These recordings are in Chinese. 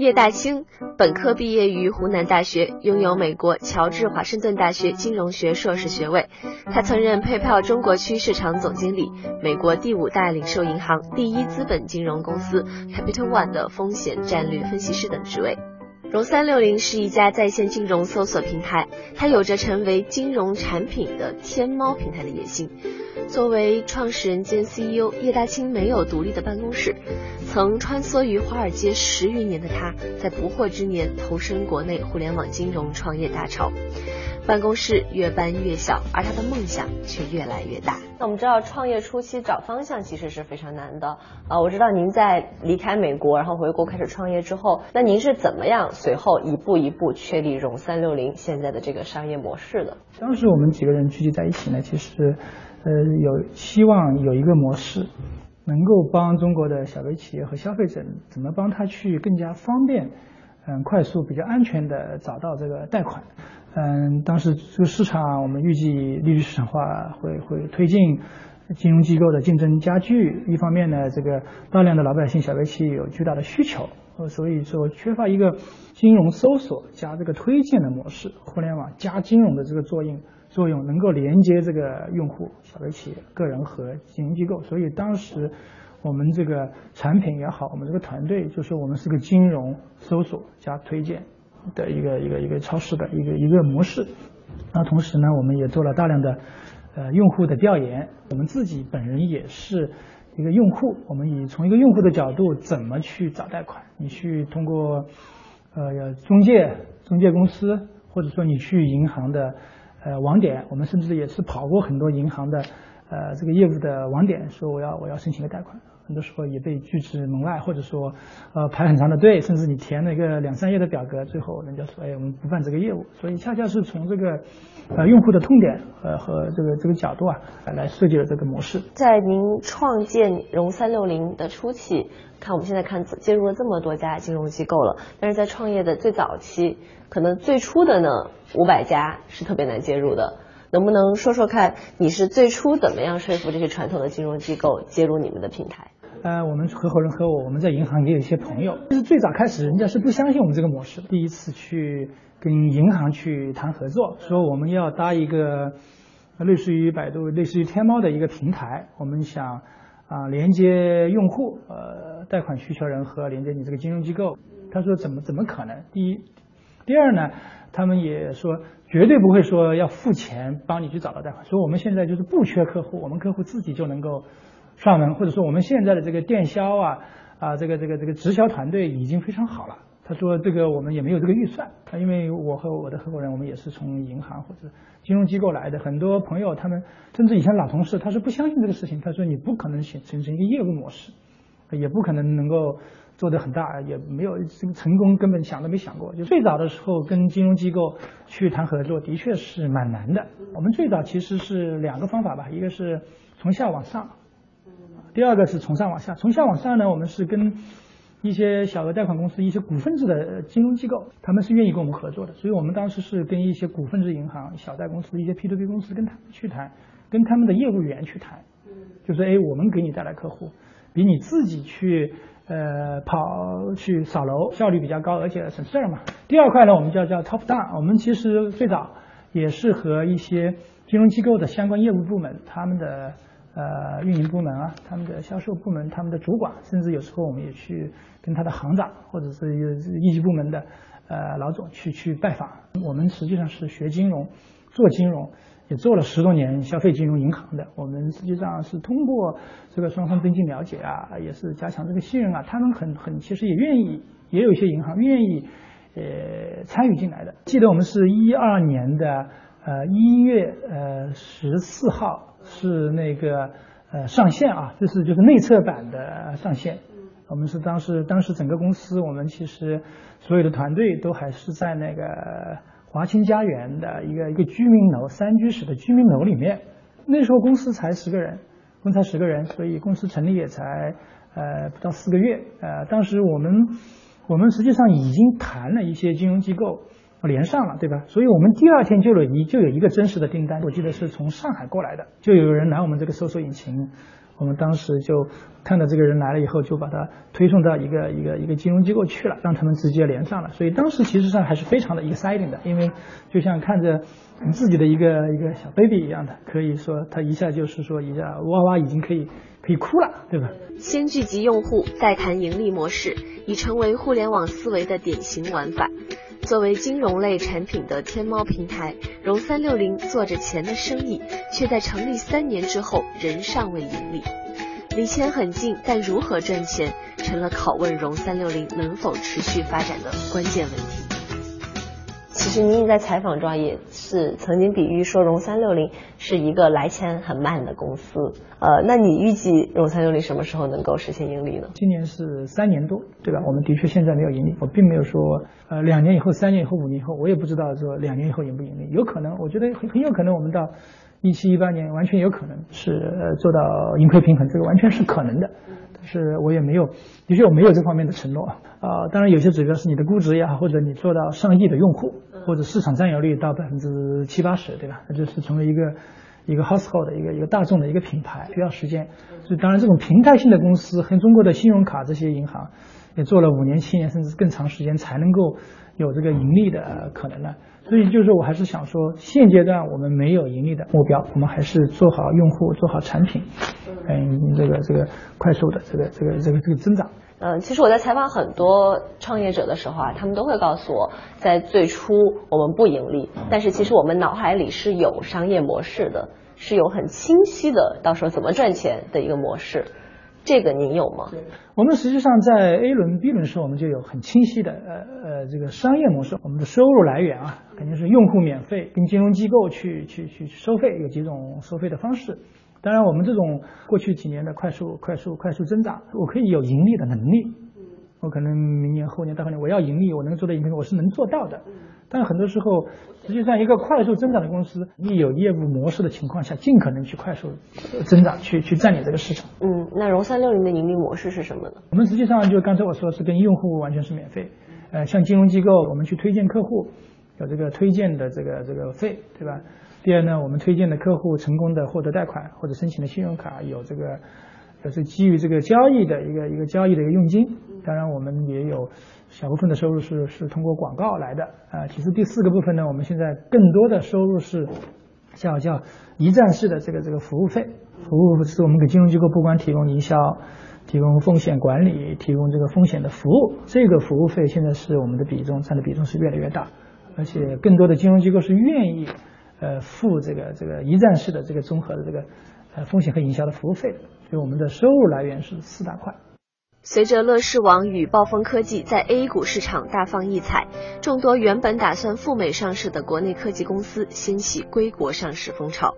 叶大清，本科毕业于湖南大学，拥有美国乔治华盛顿大学金融学硕士学位。他曾任 PayPal 中国区市场总经理，美国第五大零售银行第一资本金融公司 Capital One 的风险战略分析师等职位。融三六零是一家在线金融搜索平台，它有着成为金融产品的天猫平台的野心。作为创始人兼 CEO，叶大清没有独立的办公室。曾穿梭于华尔街十余年的他，在不惑之年投身国内互联网金融创业大潮，办公室越搬越小，而他的梦想却越来越大。那我们知道，创业初期找方向其实是非常难的。啊，我知道您在离开美国，然后回国开始创业之后，那您是怎么样随后一步一步确立融三六零现在的这个商业模式的？当时我们几个人聚集在一起呢，其实。呃，有希望有一个模式，能够帮中国的小微企业和消费者，怎么帮他去更加方便、嗯，快速、比较安全的找到这个贷款。嗯，当时这个市场，我们预计利率市场化会会推进，金融机构的竞争加剧。一方面呢，这个大量的老百姓小微企业有巨大的需求，呃所以说缺乏一个金融搜索加这个推荐的模式，互联网加金融的这个作用。作用能够连接这个用户、小微企业、个人和金融机构，所以当时我们这个产品也好，我们这个团队就是我们是个金融搜索加推荐的一个一个一个超市的一个一个模式。那同时呢，我们也做了大量的呃用户的调研，我们自己本人也是一个用户，我们以从一个用户的角度怎么去找贷款？你去通过呃中介中介公司，或者说你去银行的。呃，网点，我们甚至也是跑过很多银行的，呃，这个业务的网点，说我要我要申请个贷款，很多时候也被拒之门外，或者说，呃，排很长的队，甚至你填了一个两三页的表格，最后人家说，哎，我们不办这个业务。所以恰恰是从这个，呃，用户的痛点，呃和这个这个角度啊，来设计了这个模式。在您创建融三六零的初期，看我们现在看接入了这么多家金融机构了，但是在创业的最早期。可能最初的呢五百家是特别难接入的，能不能说说看你是最初怎么样说服这些传统的金融机构接入你们的平台？呃，我们合伙人和我，我们在银行也有一些朋友，就是最早开始人家是不相信我们这个模式的，第一次去跟银行去谈合作，说我们要搭一个类似于百度、类似于天猫的一个平台，我们想啊连接用户、呃贷款需求人和连接你这个金融机构。他说怎么怎么可能？第一。第二呢，他们也说绝对不会说要付钱帮你去找到贷款，所以我们现在就是不缺客户，我们客户自己就能够上门，或者说我们现在的这个电销啊啊这个这个这个直销团队已经非常好了。他说这个我们也没有这个预算，因为我和我的合伙人我们也是从银行或者金融机构来的，很多朋友他们甚至以前老同事他是不相信这个事情，他说你不可能形形成一个业务模式，也不可能能够。做得很大，也没有这个成功，根本想都没想过。就最早的时候跟金融机构去谈合作，的确是蛮难的。我们最早其实是两个方法吧，一个是从下往上，第二个是从上往下。从下往上呢，我们是跟一些小额贷款公司、一些股份制的金融机构，他们是愿意跟我们合作的。所以我们当时是跟一些股份制银行、小贷公司、一些 P to P 公司跟他们去谈，跟他们的业务员去谈，就是哎，我们给你带来客户，比你自己去。呃，跑去扫楼效率比较高，而且省事儿嘛。第二块呢，我们叫叫 top down。我们其实最早也是和一些金融机构的相关业务部门、他们的呃运营部门啊、他们的销售部门、他们的主管，甚至有时候我们也去跟他的行长或者是一级部门的呃老总去去拜访。我们实际上是学金融、做金融。也做了十多年消费金融银行的，我们实际上是通过这个双方增进了解啊，也是加强这个信任啊，他们很很其实也愿意，也有一些银行愿意呃参与进来的。记得我们是一二年的呃一月呃十四号是那个呃上线啊，就是就是内测版的上线。我们是当时当时整个公司我们其实所有的团队都还是在那个。华清家园的一个一个居民楼三居室的居民楼里面，那时候公司才十个人，公司才十个人，所以公司成立也才呃不到四个月。呃，当时我们我们实际上已经谈了一些金融机构连上了，对吧？所以我们第二天就有一就有一个真实的订单，我记得是从上海过来的，就有人拿我们这个搜索引擎，我们当时就看到这个人来了以后，就把他推送到一个一个一个金融机构去了，让他们直接连上了。所以当时其实上还是非常的 exciting 的，因为就像看着自己的一个一个小 baby 一样的，可以说他一下就是说一下哇哇已经可以可以哭了，对吧？先聚集用户，再谈盈利模式，已成为互联网思维的典型玩法。作为金融类产品的天猫平台，融三六零做着钱的生意，却在成立三年之后仍尚未盈利。离钱很近，但如何赚钱，成了拷问融三六零能否持续发展的关键问题。其实您在采访中也是曾经比喻说，融三六零是一个来钱很慢的公司。呃，那你预计融三六零什么时候能够实现盈利呢？今年是三年多，对吧？我们的确现在没有盈利，我并没有说呃两年以后、三年以后、五年以后，我也不知道说两年以后盈不盈利。有可能，我觉得很很有可能，我们到一七一八年完全有可能是做到盈亏平衡，这个完全是可能的。但是我也没有，的确我没有这方面的承诺啊。当然有些指标是你的估值也好，或者你做到上亿的用户。或者市场占有率到百分之七八十，对吧？那就是成为一个一个 household 的一个一个大众的一个品牌，需要时间。所以当然，这种平台性的公司和中国的信用卡这些银行也做了五年、七年甚至更长时间，才能够有这个盈利的可能呢。所以就是我还是想说，现阶段我们没有盈利的目标，我们还是做好用户、做好产品，嗯，这个这个快速的这个这个这个这个增长。嗯，其实我在采访很多创业者的时候啊，他们都会告诉我，在最初我们不盈利，但是其实我们脑海里是有商业模式的，是有很清晰的，到时候怎么赚钱的一个模式。这个您有吗？我们实际上在 A 轮、B 轮时候，我们就有很清晰的呃呃这个商业模式，我们的收入来源啊，肯定是用户免费，跟金融机构去去去收费，有几种收费的方式。当然，我们这种过去几年的快速、快速、快速增长，我可以有盈利的能力。我可能明年、后年、大后年，我要盈利，我能做到盈利，我是能做到的。但很多时候，实际上一个快速增长的公司，你有业务模式的情况下，尽可能去快速增长，去去占领这个市场。嗯，那融三六零的盈利模式是什么呢？我们实际上就刚才我说是跟用户完全是免费。呃，像金融机构，我们去推荐客户，有这个推荐的这个这个费，对吧？第二呢，我们推荐的客户成功的获得贷款或者申请的信用卡，有这个，就是基于这个交易的一个一个交易的一个佣金。当然，我们也有小部分的收入是是通过广告来的啊。其实第四个部分呢，我们现在更多的收入是叫叫一站式的这个这个服务费，服务是我们给金融机构不光提供营销，提供风险管理，提供这个风险的服务。这个服务费现在是我们的比重占的比重是越来越大，而且更多的金融机构是愿意。呃，付这个这个一站式的这个综合的这个呃风险和营销的服务费，所以我们的收入来源是四大块。随着乐视网与暴风科技在 A 股市场大放异彩，众多原本打算赴美上市的国内科技公司掀起归国上市风潮。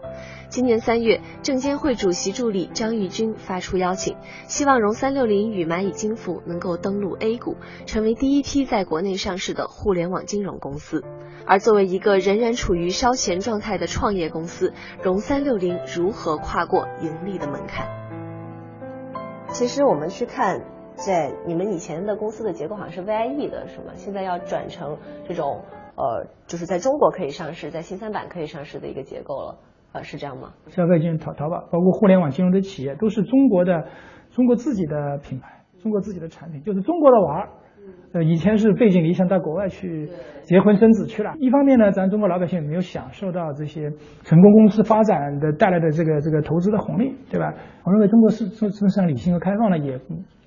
今年三月，证监会主席助理张玉军发出邀请，希望融三六零与蚂蚁金服能够登陆 A 股，成为第一批在国内上市的互联网金融公司。而作为一个仍然处于烧钱状态的创业公司，融三六零如何跨过盈利的门槛？其实我们去看，在你们以前的公司的结构好像是 VIE 的，是吗？现在要转成这种呃，就是在中国可以上市，在新三板可以上市的一个结构了，呃，是这样吗？消费金淘淘宝，包括互联网金融的企业，都是中国的，中国自己的品牌，中国自己的产品，就是中国的娃儿。呃，以前是背井离乡到国外去结婚生子去了。一方面呢，咱中国老百姓没有享受到这些成功公司发展的带来的这个这个投资的红利，对吧？我认为中国是是市场理性和开放呢，也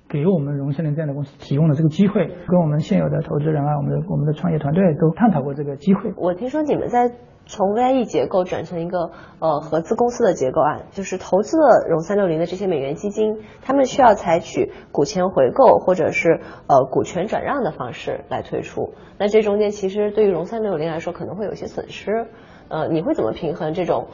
给我们融三六零这样的公司提供了这个机会。跟我们现有的投资人啊，我们的我们的创业团队都探讨过这个机会。我听说你们在。从 VIE 结构转成一个呃合资公司的结构啊，就是投资了融三六零的这些美元基金，他们需要采取股权回购或者是呃股权转让的方式来退出。那这中间其实对于融三六零来说可能会有些损失，呃，你会怎么平衡这种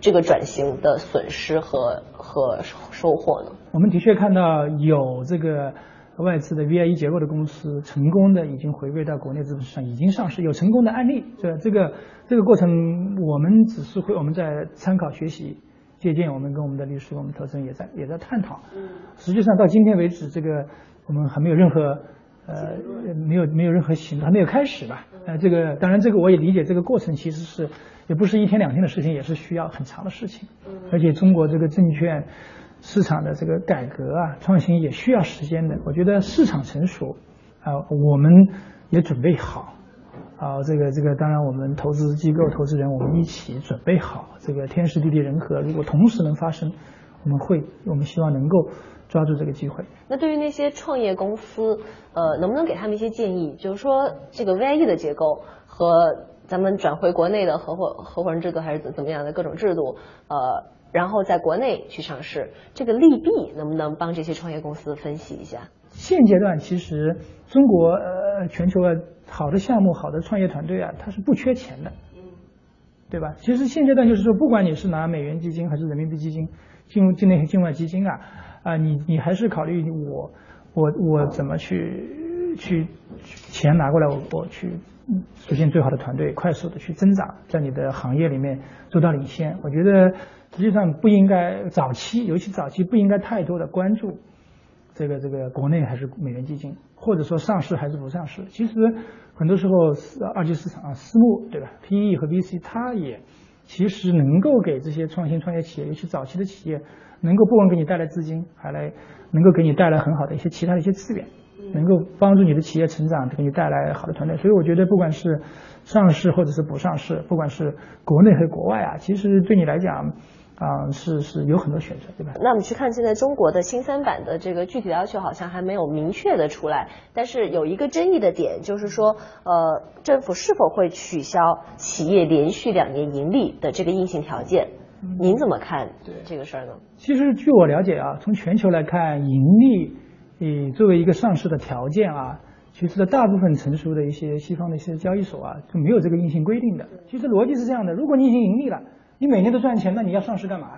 这个转型的损失和和收获呢？我们的确看到有这个。外资的 VIE 结构的公司成功的已经回归到国内资本市场，已经上市，有成功的案例。这这个这个过程，我们只是会我们在参考学习借鉴，我们跟我们的律师、我们投资人也在也在探讨。实际上到今天为止，这个我们还没有任何呃没有没有任何行动，还没有开始吧？呃，这个当然这个我也理解，这个过程其实是也不是一天两天的事情，也是需要很长的事情。而且中国这个证券。市场的这个改革啊，创新也需要时间的。我觉得市场成熟，啊，我们也准备好，啊，这个这个，当然我们投资机构、投资人，我们一起准备好，这个天时地利人和，如果同时能发生，我们会，我们希望能够抓住这个机会。那对于那些创业公司，呃，能不能给他们一些建议？就是说，这个 VIE 的结构和咱们转回国内的合伙合伙人制度，还是怎怎么样的各种制度，呃。然后在国内去上市，这个利弊能不能帮这些创业公司分析一下？现阶段其实中国呃全球的好的项目、好的创业团队啊，它是不缺钱的，对吧？其实现阶段就是说，不管你是拿美元基金还是人民币基金，进入境内境外基金啊，啊，你你还是考虑我我我怎么去去钱拿过来，我我去实现最好的团队，快速的去增长，在你的行业里面做到领先。我觉得。实际上不应该早期，尤其早期不应该太多的关注这个这个国内还是美元基金，或者说上市还是不上市。其实很多时候二级市场啊，私募对吧？PE 和 VC 它也其实能够给这些创新创业企业，尤其早期的企业，能够不光给你带来资金，还来能够给你带来很好的一些其他的一些资源，能够帮助你的企业成长，给你带来好的团队。所以我觉得不管是上市或者是不上市，不管是国内和国外啊，其实对你来讲。啊，是是有很多选择，对吧？那我们去看现在中国的新三板的这个具体要求，好像还没有明确的出来。但是有一个争议的点，就是说，呃，政府是否会取消企业连续两年盈利的这个硬性条件？您怎么看这个事儿呢？其实据我了解啊，从全球来看，盈利，以，作为一个上市的条件啊，其实大部分成熟的一些西方的一些交易所啊，就没有这个硬性规定的。其实逻辑是这样的：如果你已经盈利了。你每年都赚钱，那你要上市干嘛？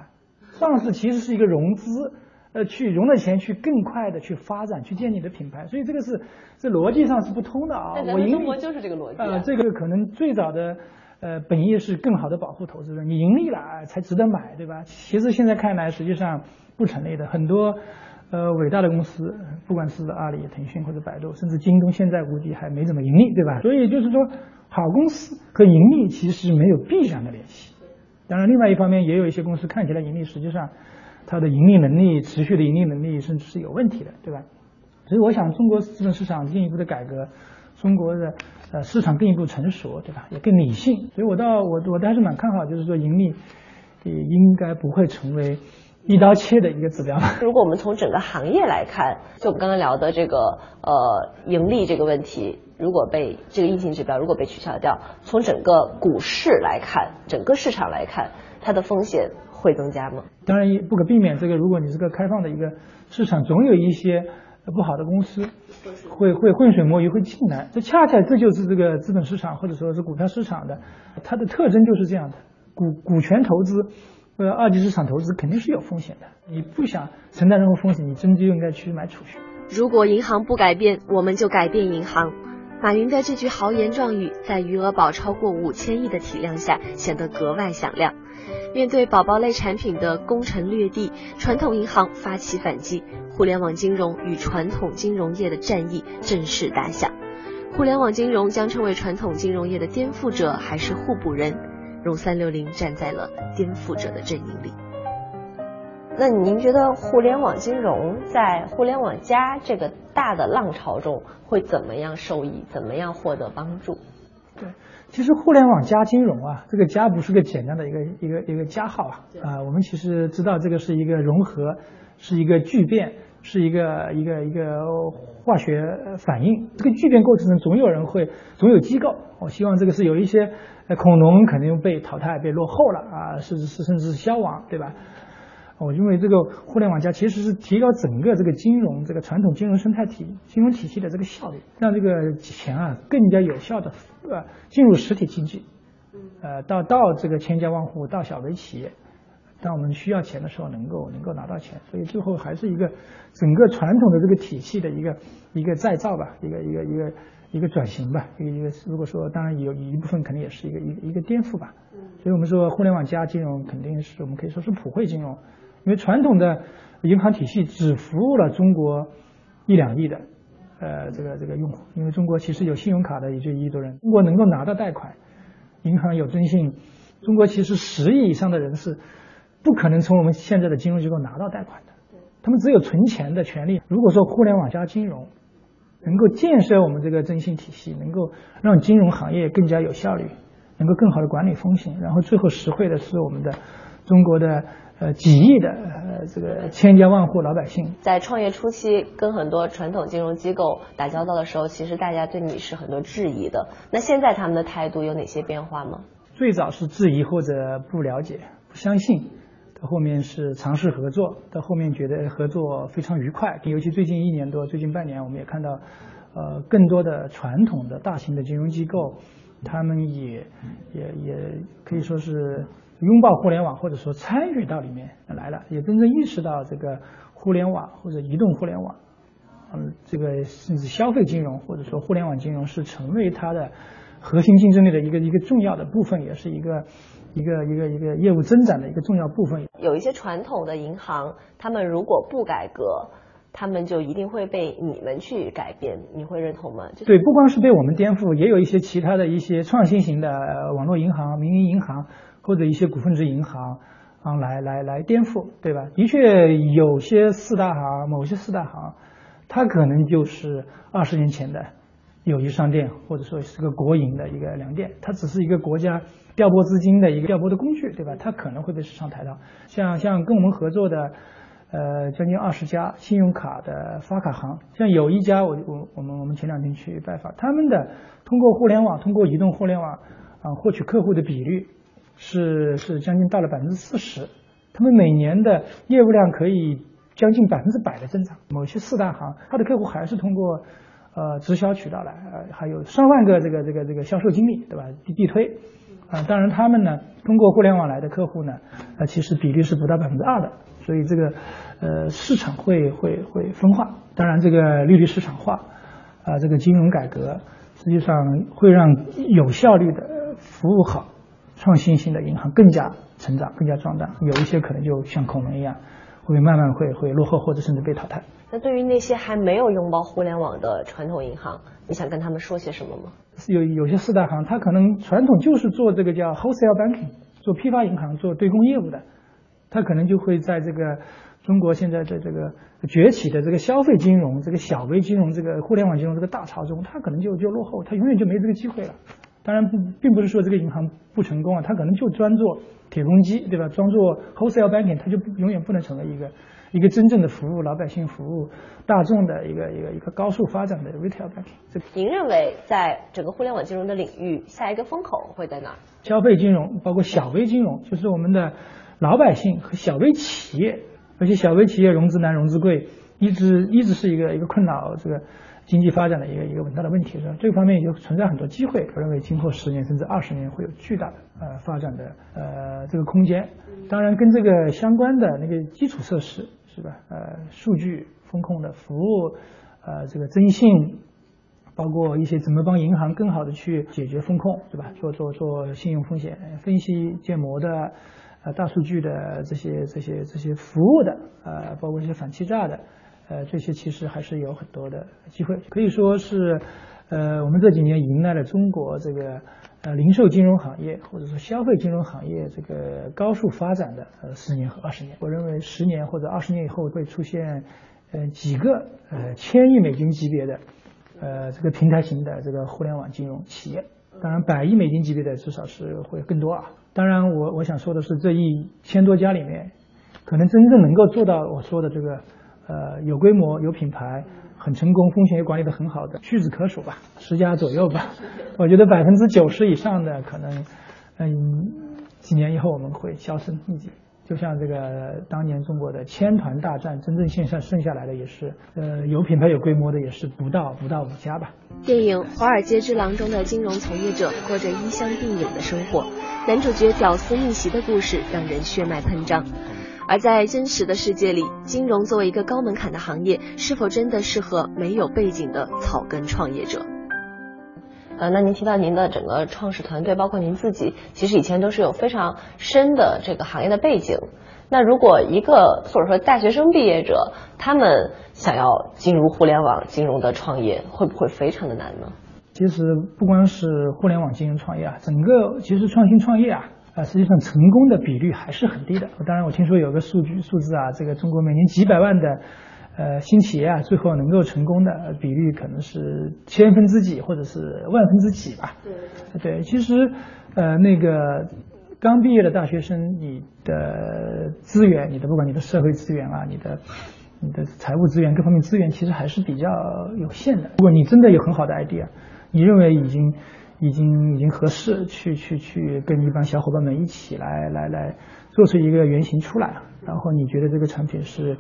上市其实是一个融资，呃，去融了钱去更快的去发展，去建你的品牌。所以这个是这逻辑上是不通的啊。我盈利就是这个逻辑。呃，这个可能最早的呃本意是更好的保护投资人，你盈利了才值得买，对吧？其实现在看来实际上不成立的。很多呃伟大的公司，不管是阿里、腾讯或者百度，甚至京东，现在估计还没怎么盈利，对吧？所以就是说，好公司和盈利其实没有必然的联系。当然，另外一方面也有一些公司看起来盈利，实际上它的盈利能力、持续的盈利能力甚至是有问题的，对吧？所以我想，中国资本市场进一步的改革，中国的呃市场更一步成熟，对吧？也更理性。所以我倒我我还是蛮看好，就是说盈利也应该不会成为一刀切的一个指标。如果我们从整个行业来看，就我们刚刚聊的这个呃盈利这个问题。如果被这个硬性指标如果被取消掉，从整个股市来看，整个市场来看，它的风险会增加吗？当然不可避免。这个如果你是个开放的一个市场，总有一些不好的公司会会浑水摸鱼会进来。这恰恰这就是这个资本市场或者说是股票市场的它的特征就是这样的。股股权投资呃二级市场投资肯定是有风险的。你不想承担任何风险，你真就应该去买储蓄。如果银行不改变，我们就改变银行。马云的这句豪言壮语，在余额宝超过五千亿的体量下，显得格外响亮。面对宝宝类产品的攻城略地，传统银行发起反击，互联网金融与传统金融业的战役正式打响。互联网金融将成为传统金融业的颠覆者，还是互补人？融三六零站在了颠覆者的阵营里。那您觉得互联网金融在互联网加这个大的浪潮中会怎么样受益？怎么样获得帮助？对，其实互联网加金融啊，这个加不是个简单的一个一个一个加号啊啊，我们其实知道这个是一个融合，是一个聚变，是一个一个一个化学反应。这个聚变过程中总有人会，总有机构。我希望这个是有一些恐龙肯定被淘汰、被落后了啊，甚至是甚至是消亡，对吧？我认为这个互联网加其实是提高整个这个金融这个传统金融生态体金融体系的这个效率，让这个钱啊更加有效的呃进入实体经济，呃到到这个千家万户到小微企业，当我们需要钱的时候能够能够拿到钱，所以最后还是一个整个传统的这个体系的一个一个再造吧，一个一个一个一个转型吧，一个一个如果说当然有一部分肯定也是一个一个一个颠覆吧，所以我们说互联网加金融肯定是我们可以说是普惠金融。因为传统的银行体系只服务了中国一两亿的呃这个这个用户，因为中国其实有信用卡的也就一亿多人，中国能够拿到贷款，银行有征信，中国其实十亿以上的人是不可能从我们现在的金融机构拿到贷款的，他们只有存钱的权利。如果说互联网加金融能够建设我们这个征信体系，能够让金融行业更加有效率，能够更好的管理风险，然后最后实惠的是我们的中国的。呃，几亿的呃，这个千家万户老百姓，在创业初期跟很多传统金融机构打交道的时候，其实大家对你是很多质疑的。那现在他们的态度有哪些变化吗？最早是质疑或者不了解、不相信，到后面是尝试合作，到后面觉得合作非常愉快。尤其最近一年多、最近半年，我们也看到，呃，更多的传统的大型的金融机构，他们也也也可以说是。拥抱互联网，或者说参与到里面来了，也真正意识到这个互联网或者移动互联网，嗯，这个甚至消费金融或者说互联网金融是成为它的核心竞争力的一个一个重要的部分，也是一个一个一个一个业务增长的一个重要部分。有一些传统的银行，他们如果不改革，他们就一定会被你们去改变，你会认同吗？对，不光是被我们颠覆，也有一些其他的一些创新型的网络银行、民营银行。或者一些股份制银行啊，来来来颠覆，对吧？的确，有些四大行，某些四大行，它可能就是二十年前的友谊商店，或者说是个国营的一个粮店，它只是一个国家调拨资金的一个调拨的工具，对吧？它可能会被市场抬到。像像跟我们合作的，呃，将近二十家信用卡的发卡行，像有一家，我我我们我们前两天去拜访，他们的通过互联网，通过移动互联网啊，获取客户的比率。是是将近到了百分之四十，他们每年的业务量可以将近百分之百的增长。某些四大行，他的客户还是通过呃直销渠道来，呃还有上万个这个这个这个销售经理，对吧？地地推啊，当然他们呢通过互联网来的客户呢，呃其实比例是不到百分之二的，所以这个呃市场会会会分化。当然这个利率市场化啊，这个金融改革实际上会让有效率的服务好。创新性的银行更加成长，更加壮大，有一些可能就像恐龙一样，会慢慢会会落后，或者甚至被淘汰。那对于那些还没有拥抱互联网的传统银行，你想跟他们说些什么吗？有有些四大行，它可能传统就是做这个叫 wholesale banking，做批发银行，做对公业务的，它可能就会在这个中国现在的这个崛起的这个消费金融、这个小微金融、这个互联网金融这个大潮中，它可能就就落后，它永远就没这个机会了。当然不，并不是说这个银行不成功啊，它可能就专做铁公鸡，对吧？专做 wholesale banking，它就永远不能成为一个一个真正的服务老百姓、服务大众的一个一个一个高速发展的 retail banking。您认为在整个互联网金融的领域，下一个风口会在哪？消费金融，包括小微金融，就是我们的老百姓和小微企业，而且小微企业融资难、融资贵，一直一直是一个一个困扰这个。经济发展的一个一个很大的问题是吧？这个方面也就存在很多机会。我认为今后十年甚至二十年会有巨大的呃发展的呃这个空间。当然，跟这个相关的那个基础设施是吧？呃，数据风控的服务，呃，这个征信，包括一些怎么帮银行更好的去解决风控，对吧？做做做信用风险分析、建模的，呃，大数据的这些这些这些服务的，呃，包括一些反欺诈的。呃，这些其实还是有很多的机会，可以说是，呃，我们这几年迎来了中国这个呃零售金融行业或者说消费金融行业这个高速发展的呃十年和二十年。我认为十年或者二十年以后会出现呃几个呃千亿美金级别的呃这个平台型的这个互联网金融企业，当然百亿美金级别的至少是会更多啊。当然，我我想说的是，这一千多家里面，可能真正能够做到我说的这个。呃，有规模、有品牌、很成功、风险也管理的很好的，屈指可数吧，十家左右吧。我觉得百分之九十以上的可能，嗯，几年以后我们会销声匿迹。就像这个当年中国的千团大战，真正线上剩下来的也是，呃，有品牌、有规模的也是不到不到五家吧。电影《华尔街之狼》中的金融从业者过着衣香鬓影的生活，男主角屌丝逆袭的故事让人血脉喷张。而在真实的世界里，金融作为一个高门槛的行业，是否真的适合没有背景的草根创业者？呃，那您提到您的整个创始团队，包括您自己，其实以前都是有非常深的这个行业的背景。那如果一个或者说大学生毕业者，他们想要进入互联网金融的创业，会不会非常的难呢？其实不光是互联网金融创业啊，整个其实创新创业啊。啊，实际上成功的比率还是很低的。当然，我听说有个数据数字啊，这个中国每年几百万的呃新企业啊，最后能够成功的比率可能是千分之几或者是万分之几吧。对对，其实呃那个刚毕业的大学生，你的资源，你的不管你的社会资源啊，你的你的财务资源各方面资源，其实还是比较有限的。如果你真的有很好的 idea，你认为已经。已经已经合适，去去去跟一帮小伙伴们一起来来来做出一个原型出来，然后你觉得这个产品是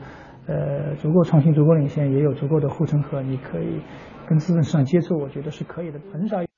呃足够创新、足够领先，也有足够的护城河，你可以跟资本市场接触，我觉得是可以的，很少。